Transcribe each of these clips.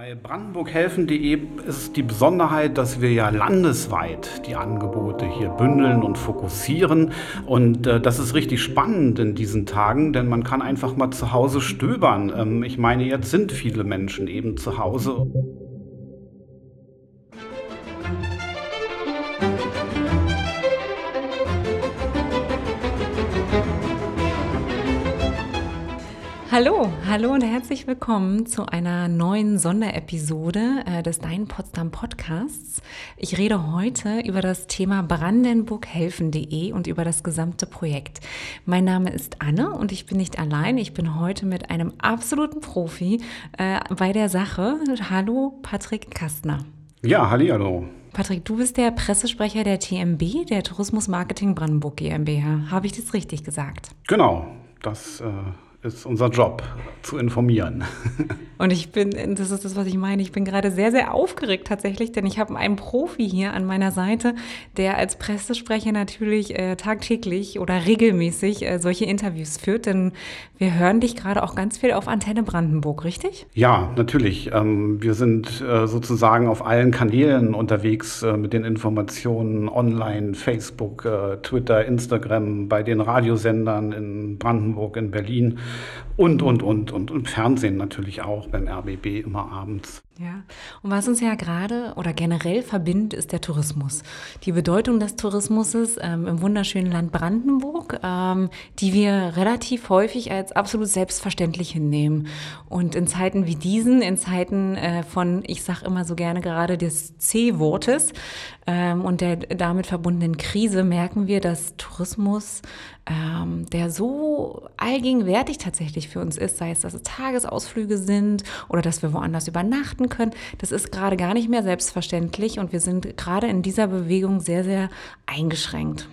Bei brandenburghelfen.de ist die Besonderheit, dass wir ja landesweit die Angebote hier bündeln und fokussieren. Und äh, das ist richtig spannend in diesen Tagen, denn man kann einfach mal zu Hause stöbern. Ähm, ich meine, jetzt sind viele Menschen eben zu Hause. Hallo, hallo und herzlich willkommen zu einer neuen Sonderepisode äh, des Dein Potsdam Podcasts. Ich rede heute über das Thema brandenburghelfen.de und über das gesamte Projekt. Mein Name ist Anne und ich bin nicht allein. Ich bin heute mit einem absoluten Profi äh, bei der Sache. Hallo, Patrick Kastner. Ja, halli, hallo. Patrick, du bist der Pressesprecher der TMB, der Tourismus Marketing Brandenburg GmbH. Habe ich das richtig gesagt? Genau, das. Äh ist unser Job, zu informieren. Und ich bin, das ist das, was ich meine, ich bin gerade sehr, sehr aufgeregt tatsächlich, denn ich habe einen Profi hier an meiner Seite, der als Pressesprecher natürlich äh, tagtäglich oder regelmäßig äh, solche Interviews führt, denn wir hören dich gerade auch ganz viel auf Antenne Brandenburg, richtig? Ja, natürlich. Ähm, wir sind äh, sozusagen auf allen Kanälen unterwegs äh, mit den Informationen online, Facebook, äh, Twitter, Instagram, bei den Radiosendern in Brandenburg, in Berlin und, und, und, und, und Fernsehen natürlich auch beim RBB immer abends. Ja, und was uns ja gerade oder generell verbindet, ist der Tourismus. Die Bedeutung des Tourismus ähm, im wunderschönen Land Brandenburg, ähm, die wir relativ häufig als absolut selbstverständlich hinnehmen. Und in Zeiten wie diesen, in Zeiten äh, von, ich sage immer so gerne gerade des C-Wortes ähm, und der damit verbundenen Krise, merken wir, dass Tourismus, ähm, der so allgegenwärtig tatsächlich für uns ist, sei es, dass es Tagesausflüge sind oder dass wir woanders übernachten können. Das ist gerade gar nicht mehr selbstverständlich und wir sind gerade in dieser Bewegung sehr, sehr eingeschränkt.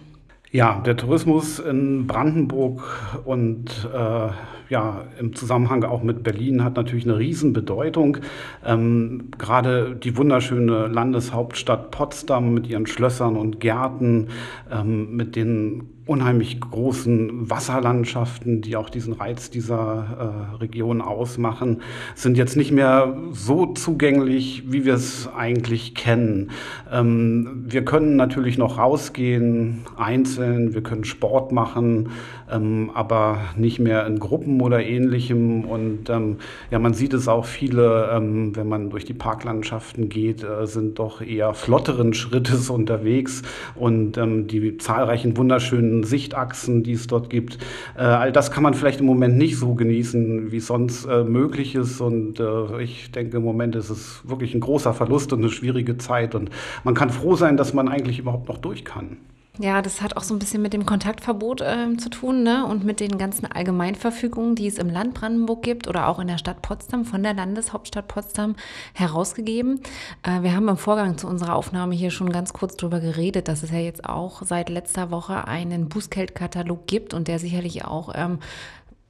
Ja, der Tourismus in Brandenburg und äh, ja, im Zusammenhang auch mit Berlin hat natürlich eine Riesenbedeutung. Ähm, gerade die wunderschöne Landeshauptstadt Potsdam mit ihren Schlössern und Gärten, ähm, mit den unheimlich großen Wasserlandschaften, die auch diesen Reiz dieser äh, Region ausmachen, sind jetzt nicht mehr so zugänglich, wie wir es eigentlich kennen. Ähm, wir können natürlich noch rausgehen, einzeln, wir können Sport machen, ähm, aber nicht mehr in Gruppen oder ähnlichem. Und ähm, ja, man sieht es auch viele, ähm, wenn man durch die Parklandschaften geht, äh, sind doch eher flotteren Schrittes unterwegs und ähm, die zahlreichen wunderschönen Sichtachsen, die es dort gibt. Äh, all das kann man vielleicht im Moment nicht so genießen, wie es sonst äh, möglich ist. Und äh, ich denke, im Moment ist es wirklich ein großer Verlust und eine schwierige Zeit. Und man kann froh sein, dass man eigentlich überhaupt noch durch kann. Ja, das hat auch so ein bisschen mit dem Kontaktverbot äh, zu tun ne? und mit den ganzen Allgemeinverfügungen, die es im Land Brandenburg gibt oder auch in der Stadt Potsdam von der Landeshauptstadt Potsdam herausgegeben. Äh, wir haben im Vorgang zu unserer Aufnahme hier schon ganz kurz darüber geredet, dass es ja jetzt auch seit letzter Woche einen Bußgeldkatalog gibt und der sicherlich auch, ähm,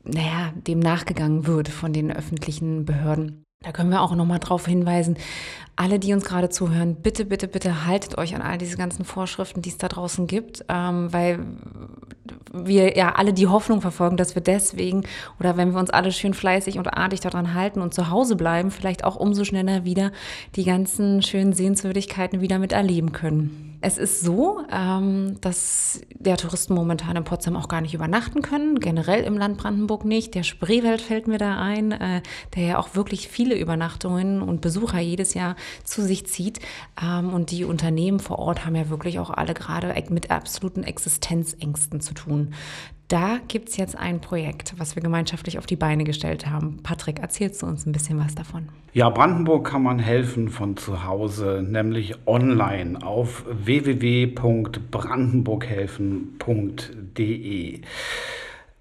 naja, dem nachgegangen wird von den öffentlichen Behörden. Da können wir auch nochmal darauf hinweisen, alle, die uns gerade zuhören, bitte, bitte, bitte haltet euch an all diese ganzen Vorschriften, die es da draußen gibt, ähm, weil wir ja alle die Hoffnung verfolgen, dass wir deswegen oder wenn wir uns alle schön fleißig und artig daran halten und zu Hause bleiben, vielleicht auch umso schneller wieder die ganzen schönen Sehenswürdigkeiten wieder miterleben können. Es ist so, ähm, dass der Touristen momentan in Potsdam auch gar nicht übernachten können, generell im Land Brandenburg nicht. Der Spreewald fällt mir da ein, äh, der ja auch wirklich viele Übernachtungen und Besucher jedes Jahr zu sich zieht. Ähm, und die Unternehmen vor Ort haben ja wirklich auch alle gerade mit absoluten Existenzängsten zu tun. Da gibt es jetzt ein Projekt, was wir gemeinschaftlich auf die Beine gestellt haben. Patrick, erzählst du uns ein bisschen was davon? Ja, Brandenburg kann man helfen von zu Hause, nämlich online auf www.brandenburghelfen.de.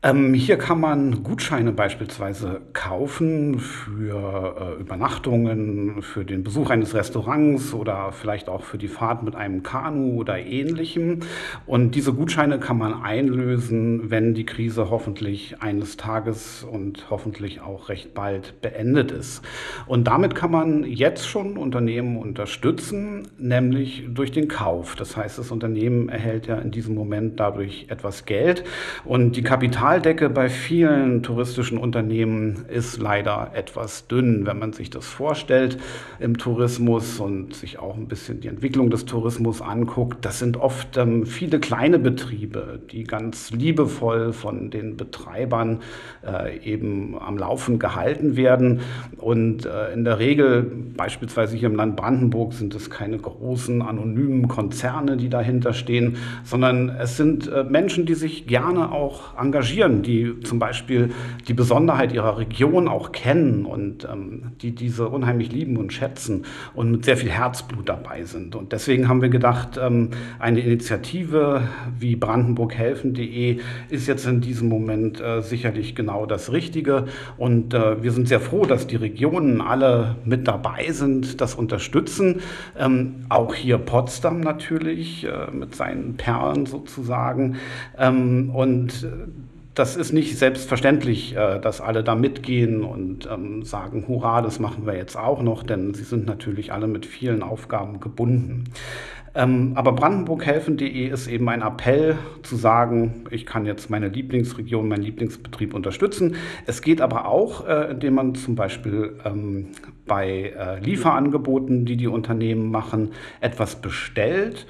Ähm, hier kann man Gutscheine beispielsweise kaufen für äh, Übernachtungen, für den Besuch eines Restaurants oder vielleicht auch für die Fahrt mit einem Kanu oder ähnlichem. Und diese Gutscheine kann man einlösen, wenn die Krise hoffentlich eines Tages und hoffentlich auch recht bald beendet ist. Und damit kann man jetzt schon Unternehmen unterstützen, nämlich durch den Kauf. Das heißt, das Unternehmen erhält ja in diesem Moment dadurch etwas Geld und die Kapital Bestrahldecke bei vielen touristischen Unternehmen ist leider etwas dünn, wenn man sich das vorstellt im Tourismus und sich auch ein bisschen die Entwicklung des Tourismus anguckt. Das sind oft ähm, viele kleine Betriebe, die ganz liebevoll von den Betreibern äh, eben am Laufen gehalten werden. Und äh, in der Regel, beispielsweise hier im Land Brandenburg, sind es keine großen anonymen Konzerne, die dahinter stehen, sondern es sind äh, Menschen, die sich gerne auch engagieren, die zum Beispiel die Besonderheit ihrer Region auch kennen und ähm, die diese unheimlich lieben und schätzen und mit sehr viel Herzblut dabei sind. Und deswegen haben wir gedacht, ähm, eine Initiative wie brandenburghelfen.de ist jetzt in diesem Moment äh, sicherlich genau das Richtige. Und äh, wir sind sehr froh, dass die Regionen alle mit dabei sind, das unterstützen. Ähm, auch hier Potsdam natürlich äh, mit seinen Perlen sozusagen. Ähm, und das ist nicht selbstverständlich, äh, dass alle da mitgehen und ähm, sagen, hurra, das machen wir jetzt auch noch, denn sie sind natürlich alle mit vielen Aufgaben gebunden. Ähm, aber brandenburghelfen.de ist eben ein Appell zu sagen, ich kann jetzt meine Lieblingsregion, meinen Lieblingsbetrieb unterstützen. Es geht aber auch, äh, indem man zum Beispiel ähm, bei äh, Lieferangeboten, die die Unternehmen machen, etwas bestellt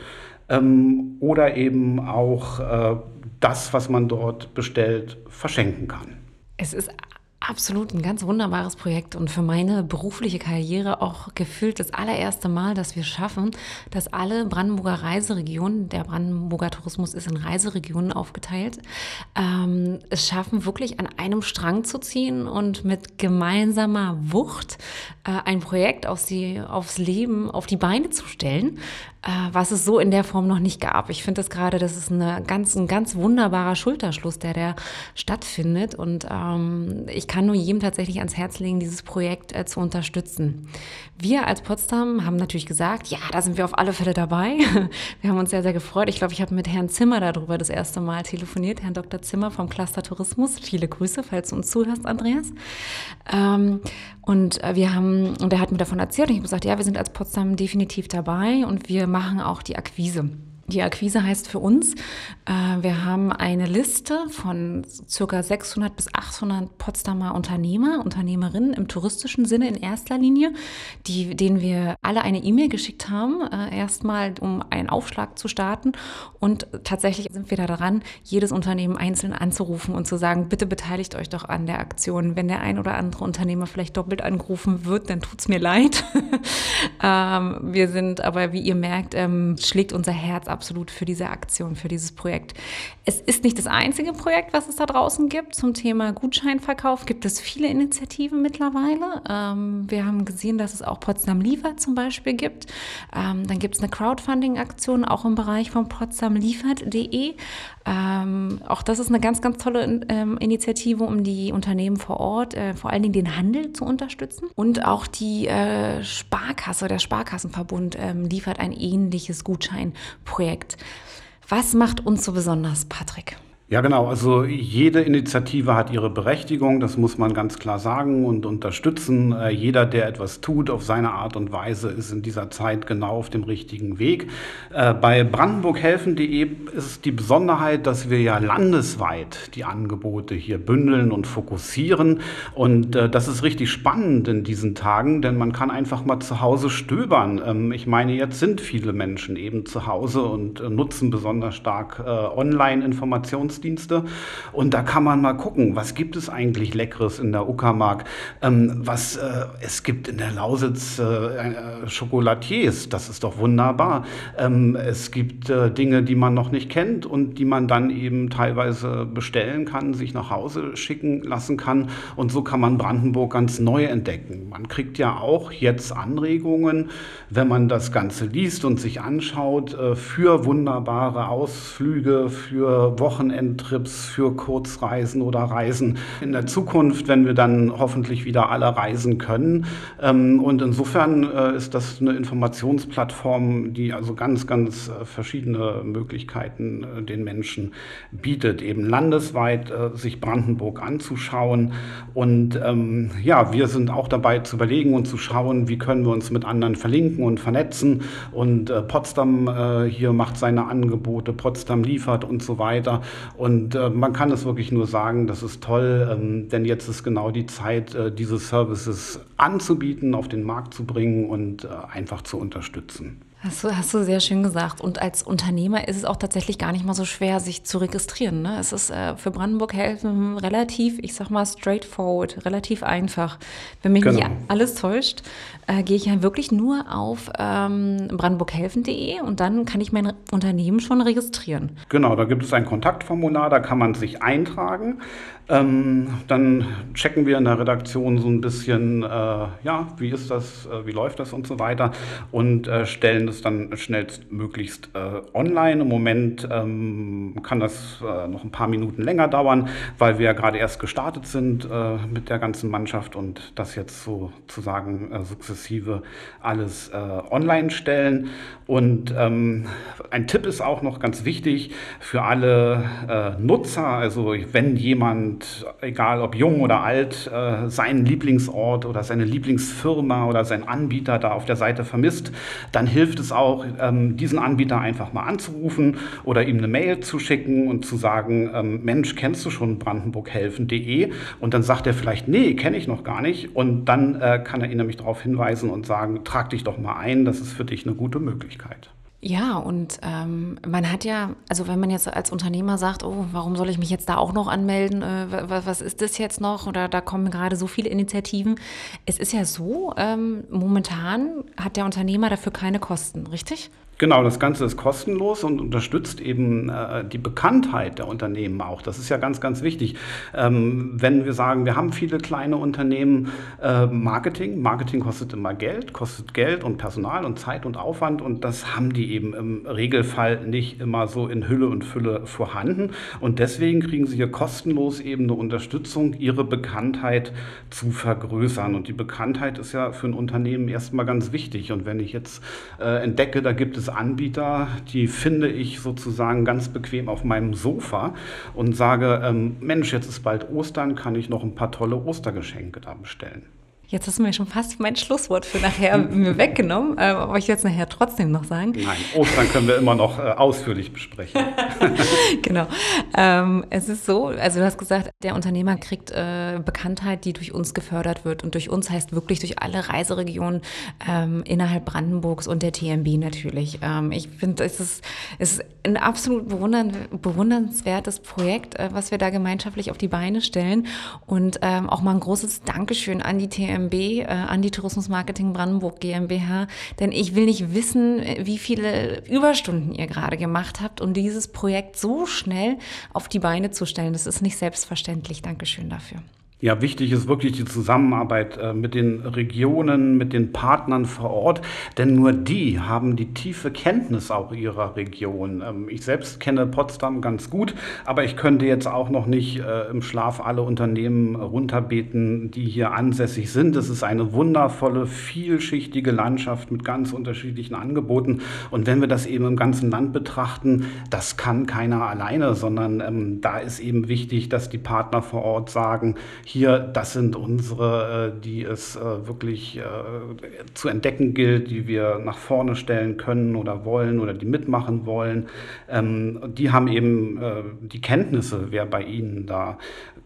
oder eben auch das, was man dort bestellt, verschenken kann. Es ist Absolut, ein ganz wunderbares Projekt und für meine berufliche Karriere auch gefühlt das allererste Mal, dass wir schaffen, dass alle Brandenburger Reiseregionen, der Brandenburger Tourismus ist in Reiseregionen aufgeteilt, ähm, es schaffen, wirklich an einem Strang zu ziehen und mit gemeinsamer Wucht äh, ein Projekt aus die, aufs Leben, auf die Beine zu stellen, äh, was es so in der Form noch nicht gab. Ich finde das gerade, das ist eine ganz, ein ganz wunderbarer Schulterschluss, der da stattfindet und ähm, ich kann nur jedem tatsächlich ans Herz legen, dieses Projekt äh, zu unterstützen. Wir als Potsdam haben natürlich gesagt, ja, da sind wir auf alle Fälle dabei. Wir haben uns sehr, sehr gefreut. Ich glaube, ich habe mit Herrn Zimmer darüber das erste Mal telefoniert, Herrn Dr. Zimmer vom Cluster Tourismus. Viele Grüße, falls du uns zuhörst, Andreas. Ähm, und äh, wir haben, und er hat mir davon erzählt und ich habe gesagt, ja, wir sind als Potsdam definitiv dabei und wir machen auch die Akquise. Die Akquise heißt für uns, äh, wir haben eine Liste von circa 600 bis 800 Potsdamer Unternehmer, Unternehmerinnen im touristischen Sinne in erster Linie, die, denen wir alle eine E-Mail geschickt haben, äh, erstmal um einen Aufschlag zu starten. Und tatsächlich sind wir da dran, jedes Unternehmen einzeln anzurufen und zu sagen, bitte beteiligt euch doch an der Aktion. Wenn der ein oder andere Unternehmer vielleicht doppelt angerufen wird, dann tut es mir leid. ähm, wir sind aber, wie ihr merkt, ähm, schlägt unser Herz absolut für diese Aktion, für dieses Projekt. Es ist nicht das einzige Projekt, was es da draußen gibt. Zum Thema Gutscheinverkauf gibt es viele Initiativen mittlerweile. Ähm, wir haben gesehen, dass es auch Potsdam liefert zum Beispiel gibt. Ähm, dann gibt es eine Crowdfunding-Aktion auch im Bereich von potsdamliefert.de. Ähm, auch das ist eine ganz, ganz tolle ähm, Initiative, um die Unternehmen vor Ort, äh, vor allen Dingen den Handel zu unterstützen. Und auch die äh, Sparkasse, der Sparkassenverbund ähm, liefert ein ähnliches Gutscheinprojekt. Was macht uns so besonders, Patrick? Ja, genau. Also jede Initiative hat ihre Berechtigung, das muss man ganz klar sagen und unterstützen. Äh, jeder, der etwas tut auf seine Art und Weise, ist in dieser Zeit genau auf dem richtigen Weg. Äh, bei brandenburghelfen.de ist die Besonderheit, dass wir ja landesweit die Angebote hier bündeln und fokussieren. Und äh, das ist richtig spannend in diesen Tagen, denn man kann einfach mal zu Hause stöbern. Ähm, ich meine, jetzt sind viele Menschen eben zu Hause und nutzen besonders stark Online-Informations Informationsdienste. Und da kann man mal gucken, was gibt es eigentlich Leckeres in der Uckermark, ähm, was äh, es gibt in der Lausitz äh, äh, Schokolatiers, das ist doch wunderbar. Ähm, es gibt äh, Dinge, die man noch nicht kennt und die man dann eben teilweise bestellen kann, sich nach Hause schicken lassen kann. Und so kann man Brandenburg ganz neu entdecken. Man kriegt ja auch jetzt Anregungen, wenn man das Ganze liest und sich anschaut, äh, für wunderbare Ausflüge, für Wochenende Wochenendtrips für Kurzreisen oder Reisen in der Zukunft, wenn wir dann hoffentlich wieder alle reisen können. Ähm, und insofern äh, ist das eine Informationsplattform, die also ganz, ganz äh, verschiedene Möglichkeiten äh, den Menschen bietet, eben landesweit sich Brandenburg anzuschauen. Und ähm, ja, wir sind auch dabei zu überlegen und zu schauen, wie können wir uns mit anderen verlinken und vernetzen. Und Potsdam hier macht seine Angebote, Potsdam liefert und so weiter. Und äh, man kann es wirklich nur sagen, das ist toll, ähm, denn jetzt ist genau die Zeit, äh, diese Services anzubieten, auf den Markt zu bringen und äh, einfach zu unterstützen. Hast du, hast du sehr schön gesagt. Und als Unternehmer ist es auch tatsächlich gar nicht mal so schwer, sich zu registrieren. Ne? Es ist äh, für Brandenburg helfen relativ, ich sag mal, straightforward, relativ einfach. Wenn mich genau. nicht alles täuscht, äh, gehe ich ja wirklich nur auf ähm, brandenburghelfen.de und dann kann ich mein Unternehmen schon registrieren. Genau, da gibt es ein Kontaktformular, da kann man sich eintragen. Ähm, dann checken wir in der Redaktion so ein bisschen, äh, ja, wie ist das, äh, wie läuft das und so weiter und äh, stellen das dann schnellstmöglichst äh, online. Im Moment ähm, kann das äh, noch ein paar Minuten länger dauern, weil wir ja gerade erst gestartet sind äh, mit der ganzen Mannschaft und das jetzt sozusagen sukzessive alles online stellen. Und ähm, ein Tipp ist auch noch ganz wichtig für alle Nutzer, also wenn jemand egal ob jung oder alt, äh, seinen Lieblingsort oder seine Lieblingsfirma oder seinen Anbieter da auf der Seite vermisst, dann hilft es auch, ähm, diesen Anbieter einfach mal anzurufen oder ihm eine Mail zu schicken und zu sagen, ähm, Mensch, kennst du schon brandenburghelfen.de? Und dann sagt er vielleicht, nee, kenne ich noch gar nicht. Und dann äh, kann er ihn nämlich darauf hinweisen und sagen, trag dich doch mal ein, das ist für dich eine gute Möglichkeit. Ja, und ähm, man hat ja, also wenn man jetzt als Unternehmer sagt, oh, warum soll ich mich jetzt da auch noch anmelden? Äh, was, was, ist das jetzt noch? Oder da kommen gerade so viele Initiativen. Es ist ja so, ähm, momentan hat der Unternehmer dafür keine Kosten, richtig? Genau, das Ganze ist kostenlos und unterstützt eben äh, die Bekanntheit der Unternehmen auch. Das ist ja ganz, ganz wichtig. Ähm, wenn wir sagen, wir haben viele kleine Unternehmen, äh, Marketing, Marketing kostet immer Geld, kostet Geld und Personal und Zeit und Aufwand und das haben die eben im Regelfall nicht immer so in Hülle und Fülle vorhanden. Und deswegen kriegen sie hier kostenlos eben eine Unterstützung, ihre Bekanntheit zu vergrößern. Und die Bekanntheit ist ja für ein Unternehmen erstmal ganz wichtig. Und wenn ich jetzt äh, entdecke, da gibt es Anbieter, die finde ich sozusagen ganz bequem auf meinem Sofa und sage, ähm, Mensch, jetzt ist bald Ostern, kann ich noch ein paar tolle Ostergeschenke da bestellen. Jetzt hast du mir schon fast mein Schlusswort für nachher mir weggenommen, äh, aber ich werde es nachher trotzdem noch sagen. Nein, Ostern können wir immer noch äh, ausführlich besprechen. genau. Ähm, es ist so, also du hast gesagt, der Unternehmer kriegt äh, Bekanntheit, die durch uns gefördert wird. Und durch uns heißt wirklich durch alle Reiseregionen ähm, innerhalb Brandenburgs und der TMB natürlich. Ähm, ich finde, es ist, es ist ein absolut bewundern, bewundernswertes Projekt, äh, was wir da gemeinschaftlich auf die Beine stellen. Und ähm, auch mal ein großes Dankeschön an die TMB GmbH, äh, an die Tourismusmarketing Brandenburg GmbH, denn ich will nicht wissen, wie viele Überstunden ihr gerade gemacht habt, um dieses Projekt so schnell auf die Beine zu stellen. Das ist nicht selbstverständlich. Dankeschön dafür. Ja, wichtig ist wirklich die Zusammenarbeit äh, mit den Regionen, mit den Partnern vor Ort, denn nur die haben die tiefe Kenntnis auch ihrer Region. Ähm, ich selbst kenne Potsdam ganz gut, aber ich könnte jetzt auch noch nicht äh, im Schlaf alle Unternehmen runterbeten, die hier ansässig sind. Es ist eine wundervolle, vielschichtige Landschaft mit ganz unterschiedlichen Angeboten. Und wenn wir das eben im ganzen Land betrachten, das kann keiner alleine, sondern ähm, da ist eben wichtig, dass die Partner vor Ort sagen, hier, das sind unsere, äh, die es äh, wirklich äh, zu entdecken gilt, die wir nach vorne stellen können oder wollen oder die mitmachen wollen. Ähm, die haben eben die Kenntnisse, wer bei Ihnen da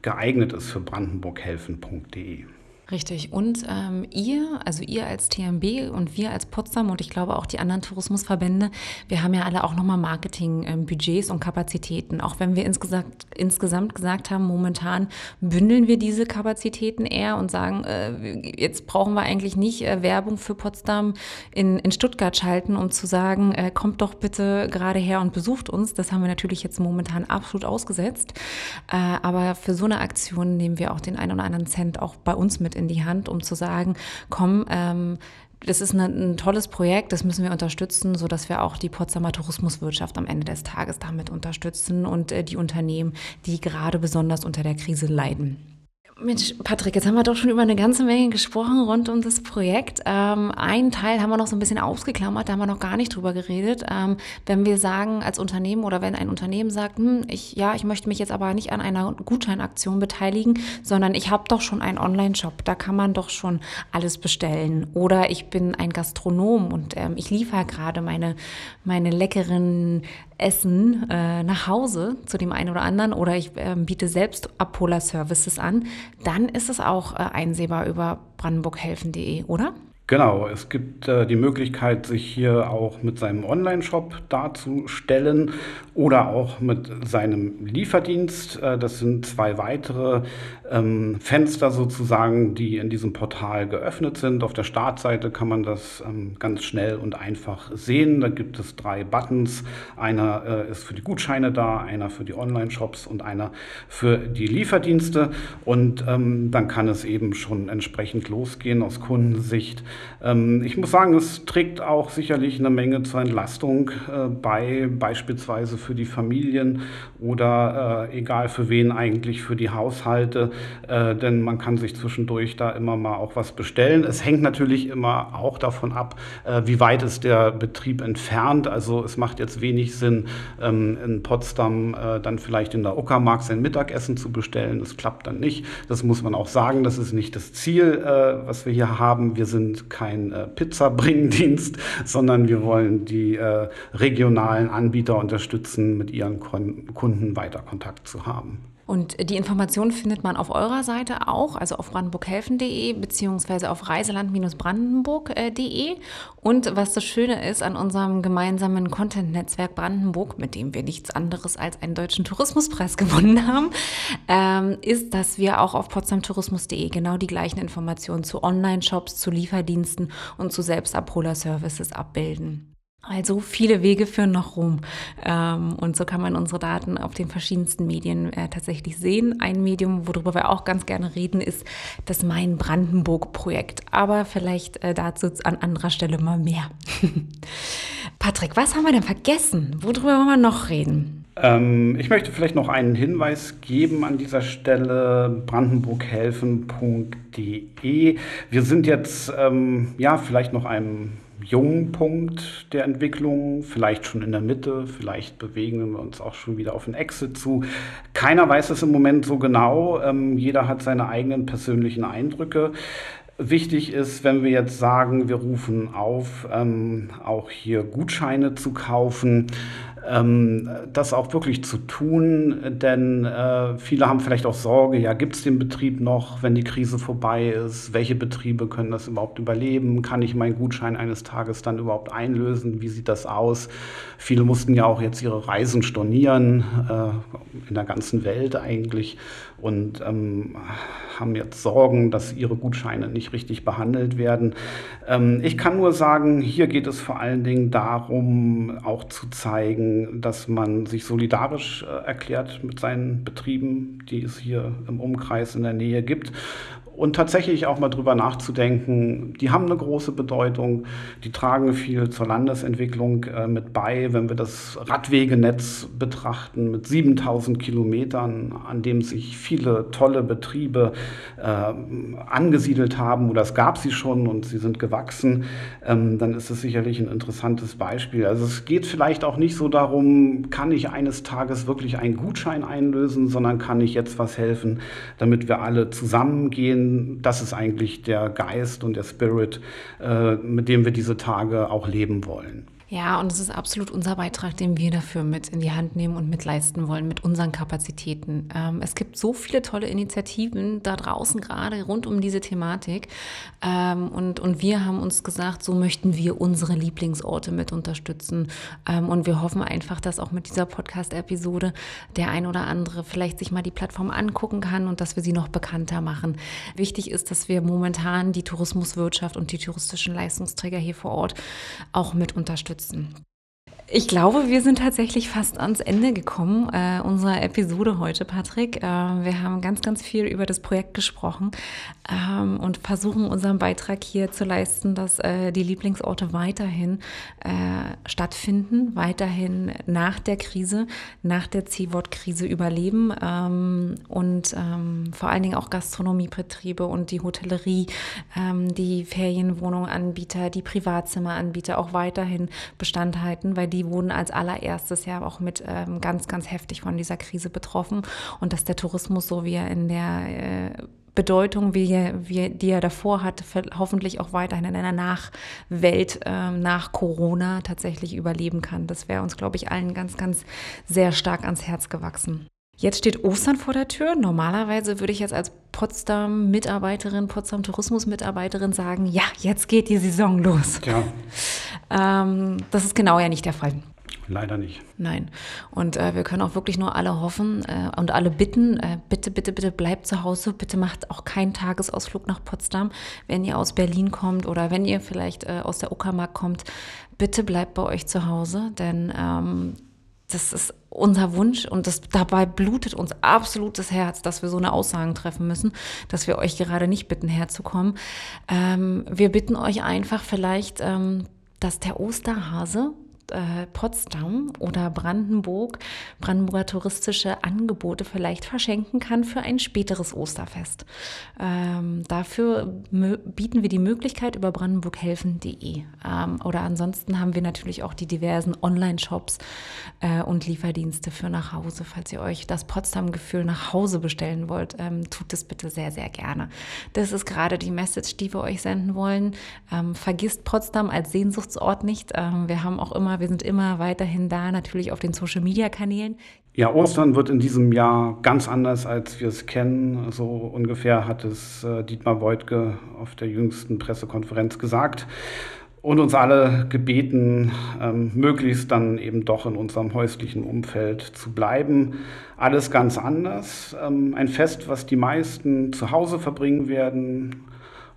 geeignet ist für brandenburghelfen.de. Richtig. Und ähm, ihr, also ihr als TMB und wir als Potsdam und ich glaube auch die anderen Tourismusverbände, wir haben ja alle auch nochmal Marketingbudgets ähm, und Kapazitäten. Auch wenn wir insgesamt, insgesamt gesagt haben, momentan bündeln wir diese Kapazitäten eher und sagen, äh, jetzt brauchen wir eigentlich nicht äh, Werbung für Potsdam in, in Stuttgart schalten, um zu sagen, äh, kommt doch bitte gerade her und besucht uns. Das haben wir natürlich jetzt momentan absolut ausgesetzt. Äh, aber für so eine Aktion nehmen wir auch den einen oder anderen Cent auch bei uns mit in die Hand, um zu sagen, komm, ähm, das ist eine, ein tolles Projekt, das müssen wir unterstützen, sodass wir auch die Potsdamer Tourismuswirtschaft am Ende des Tages damit unterstützen und äh, die Unternehmen, die gerade besonders unter der Krise leiden. Mensch, Patrick, jetzt haben wir doch schon über eine ganze Menge gesprochen rund um das Projekt. Ähm, einen Teil haben wir noch so ein bisschen ausgeklammert, da haben wir noch gar nicht drüber geredet. Ähm, wenn wir sagen als Unternehmen oder wenn ein Unternehmen sagt, hm, ich, ja, ich möchte mich jetzt aber nicht an einer Gutscheinaktion beteiligen, sondern ich habe doch schon einen Online-Shop, da kann man doch schon alles bestellen. Oder ich bin ein Gastronom und ähm, ich liefere gerade meine, meine leckeren Essen äh, nach Hause zu dem einen oder anderen oder ich äh, biete selbst Abholer-Services an, dann ist es auch äh, einsehbar über brandenburghelfen.de, oder? Genau, es gibt äh, die Möglichkeit, sich hier auch mit seinem Online-Shop darzustellen oder auch mit seinem Lieferdienst. Äh, das sind zwei weitere ähm, Fenster sozusagen, die in diesem Portal geöffnet sind. Auf der Startseite kann man das ähm, ganz schnell und einfach sehen. Da gibt es drei Buttons. Einer äh, ist für die Gutscheine da, einer für die Online-Shops und einer für die Lieferdienste. Und ähm, dann kann es eben schon entsprechend losgehen aus Kundensicht. Ähm, ich muss sagen, es trägt auch sicherlich eine Menge zur Entlastung äh, bei, beispielsweise für die Familien oder äh, egal für wen eigentlich, für die Haushalte, äh, denn man kann sich zwischendurch da immer mal auch was bestellen. Es hängt natürlich immer auch davon ab, äh, wie weit ist der Betrieb entfernt. Also es macht jetzt wenig Sinn, ähm, in Potsdam äh, dann vielleicht in der Uckermark sein Mittagessen zu bestellen. Das klappt dann nicht. Das muss man auch sagen. Das ist nicht das Ziel, äh, was wir hier haben. Wir sind kein äh, Pizzabringdienst, sondern wir wollen die äh, regionalen Anbieter unterstützen, mit ihren Kunden weiter Kontakt zu haben. Und die Informationen findet man auf eurer Seite auch, also auf brandenburghelfen.de beziehungsweise auf reiseland-brandenburg.de. Und was das Schöne ist an unserem gemeinsamen Content-Netzwerk Brandenburg, mit dem wir nichts anderes als einen deutschen Tourismuspreis gewonnen haben, ähm, ist, dass wir auch auf potsdamtourismus.de genau die gleichen Informationen zu Online-Shops, zu Lieferdiensten und zu Selbstabholer-Services abbilden. Also viele Wege führen nach Rom. Ähm, und so kann man unsere Daten auf den verschiedensten Medien äh, tatsächlich sehen. Ein Medium, worüber wir auch ganz gerne reden, ist das Main Brandenburg-Projekt. Aber vielleicht äh, dazu an anderer Stelle mal mehr. Patrick, was haben wir denn vergessen? Worüber wollen wir noch reden? Ähm, ich möchte vielleicht noch einen Hinweis geben an dieser Stelle: brandenburghelfen.de. Wir sind jetzt ähm, ja vielleicht noch einem jungen Punkt der Entwicklung, vielleicht schon in der Mitte, vielleicht bewegen wir uns auch schon wieder auf den Exit zu. Keiner weiß es im Moment so genau. Ähm, jeder hat seine eigenen persönlichen Eindrücke. Wichtig ist, wenn wir jetzt sagen, wir rufen auf, ähm, auch hier Gutscheine zu kaufen, ähm, das auch wirklich zu tun, denn äh, viele haben vielleicht auch Sorge, ja, gibt es den Betrieb noch, wenn die Krise vorbei ist? Welche Betriebe können das überhaupt überleben? Kann ich meinen Gutschein eines Tages dann überhaupt einlösen? Wie sieht das aus? Viele mussten ja auch jetzt ihre Reisen stornieren, äh, in der ganzen Welt eigentlich, und ähm, haben jetzt Sorgen, dass ihre Gutscheine nicht richtig behandelt werden. Ähm, ich kann nur sagen, hier geht es vor allen Dingen darum, auch zu zeigen, dass man sich solidarisch äh, erklärt mit seinen Betrieben, die es hier im Umkreis in der Nähe gibt und tatsächlich auch mal drüber nachzudenken, die haben eine große Bedeutung, die tragen viel zur Landesentwicklung äh, mit bei. Wenn wir das Radwegenetz betrachten mit 7000 Kilometern, an dem sich viele tolle Betriebe äh, angesiedelt haben oder es gab sie schon und sie sind gewachsen, ähm, dann ist es sicherlich ein interessantes Beispiel. Also es geht vielleicht auch nicht so darum, kann ich eines Tages wirklich einen Gutschein einlösen, sondern kann ich jetzt was helfen, damit wir alle zusammengehen das ist eigentlich der Geist und der Spirit, äh, mit dem wir diese Tage auch leben wollen. Ja, und es ist absolut unser Beitrag, den wir dafür mit in die Hand nehmen und mitleisten wollen mit unseren Kapazitäten. Ähm, es gibt so viele tolle Initiativen da draußen gerade rund um diese Thematik. Ähm, und, und wir haben uns gesagt, so möchten wir unsere Lieblingsorte mit unterstützen. Ähm, und wir hoffen einfach, dass auch mit dieser Podcast-Episode der ein oder andere vielleicht sich mal die Plattform angucken kann und dass wir sie noch bekannter machen. Wichtig ist, dass wir momentan die Tourismuswirtschaft und die touristischen Leistungsträger hier vor Ort auch mit unterstützen unterstützen. Ich glaube, wir sind tatsächlich fast ans Ende gekommen äh, unserer Episode heute, Patrick. Äh, wir haben ganz, ganz viel über das Projekt gesprochen ähm, und versuchen unseren Beitrag hier zu leisten, dass äh, die Lieblingsorte weiterhin äh, stattfinden, weiterhin nach der Krise, nach der C-Wort-Krise überleben ähm, und ähm, vor allen Dingen auch Gastronomiebetriebe und die Hotellerie, ähm, die Ferienwohnunganbieter, die Privatzimmeranbieter auch weiterhin Bestand halten, weil die die wurden als allererstes ja auch mit ähm, ganz, ganz heftig von dieser Krise betroffen und dass der Tourismus, so wie er in der äh, Bedeutung, wie, wie, die er davor hatte, hoffentlich auch weiterhin in einer Nachwelt äh, nach Corona tatsächlich überleben kann. Das wäre uns, glaube ich, allen ganz, ganz sehr stark ans Herz gewachsen. Jetzt steht Ostern vor der Tür. Normalerweise würde ich jetzt als Potsdam-Mitarbeiterin, Potsdam-Tourismus-Mitarbeiterin sagen, ja, jetzt geht die Saison los. Ja. Ähm, das ist genau ja nicht der Fall. Leider nicht. Nein. Und äh, wir können auch wirklich nur alle hoffen äh, und alle bitten, äh, bitte, bitte, bitte bleibt zu Hause. Bitte macht auch keinen Tagesausflug nach Potsdam, wenn ihr aus Berlin kommt oder wenn ihr vielleicht äh, aus der Uckermark kommt. Bitte bleibt bei euch zu Hause, denn ähm, das ist unser Wunsch und das, dabei blutet uns absolut das Herz, dass wir so eine Aussagen treffen müssen, dass wir euch gerade nicht bitten, herzukommen. Ähm, wir bitten euch einfach vielleicht, ähm, dass der Osterhase äh, Potsdam oder Brandenburg Brandenburger touristische Angebote vielleicht verschenken kann für ein späteres Osterfest. Ähm, dafür bieten wir die Möglichkeit über brandenburghelfen.de. Ähm, oder ansonsten haben wir natürlich auch die diversen Online-Shops äh, und Lieferdienste für nach Hause. Falls ihr euch das Potsdam-Gefühl nach Hause bestellen wollt, ähm, tut es bitte sehr, sehr gerne. Das ist gerade die Message, die wir euch senden wollen. Ähm, vergisst Potsdam als Sehnsuchtsort nicht. Ähm, wir haben auch immer wir sind immer weiterhin da, natürlich auf den Social-Media-Kanälen. Ja, Ostern wird in diesem Jahr ganz anders, als wir es kennen. So ungefähr hat es äh, Dietmar Beutke auf der jüngsten Pressekonferenz gesagt und uns alle gebeten, ähm, möglichst dann eben doch in unserem häuslichen Umfeld zu bleiben. Alles ganz anders. Ähm, ein Fest, was die meisten zu Hause verbringen werden,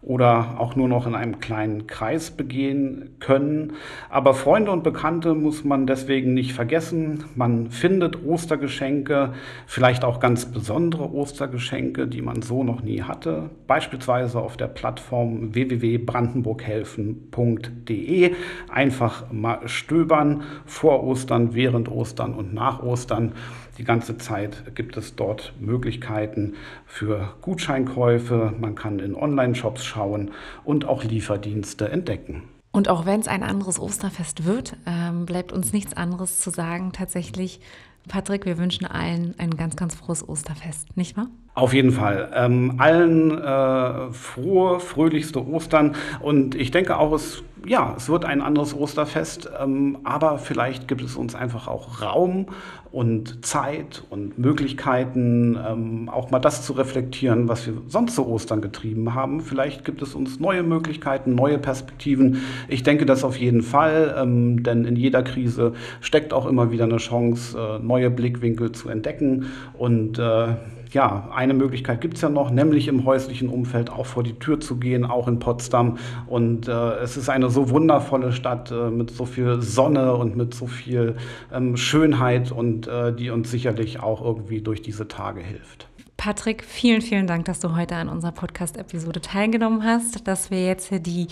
oder auch nur noch in einem kleinen Kreis begehen können. Aber Freunde und Bekannte muss man deswegen nicht vergessen. Man findet Ostergeschenke, vielleicht auch ganz besondere Ostergeschenke, die man so noch nie hatte, beispielsweise auf der Plattform www.brandenburghelfen.de. Einfach mal stöbern vor Ostern, während Ostern und nach Ostern. Die ganze Zeit gibt es dort Möglichkeiten für Gutscheinkäufe. Man kann in Online-Shops schauen und auch Lieferdienste entdecken. Und auch wenn es ein anderes Osterfest wird, ähm, bleibt uns nichts anderes zu sagen. Tatsächlich, Patrick, wir wünschen allen ein ganz, ganz frohes Osterfest, nicht wahr? Auf jeden Fall. Ähm, allen äh, frohe, fröhlichste Ostern. Und ich denke auch, es, ja, es wird ein anderes Osterfest. Ähm, aber vielleicht gibt es uns einfach auch Raum und Zeit und Möglichkeiten, ähm, auch mal das zu reflektieren, was wir sonst zu Ostern getrieben haben. Vielleicht gibt es uns neue Möglichkeiten, neue Perspektiven. Ich denke das auf jeden Fall, ähm, denn in jeder Krise steckt auch immer wieder eine Chance, äh, neue Blickwinkel zu entdecken. Und äh, ja, eine Möglichkeit gibt es ja noch, nämlich im häuslichen Umfeld auch vor die Tür zu gehen, auch in Potsdam. Und äh, es ist eine so wundervolle Stadt äh, mit so viel Sonne und mit so viel ähm, Schönheit und äh, die uns sicherlich auch irgendwie durch diese Tage hilft. Patrick, vielen, vielen Dank, dass du heute an unserer Podcast-Episode teilgenommen hast, dass wir jetzt die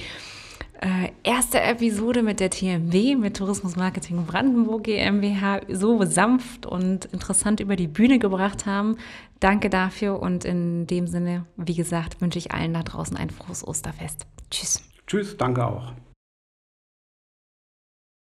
äh, erste Episode mit der TMW, mit Tourismus Marketing Brandenburg GmbH, so sanft und interessant über die Bühne gebracht haben. Danke dafür und in dem Sinne, wie gesagt, wünsche ich allen da draußen ein frohes Osterfest. Tschüss. Tschüss, danke auch.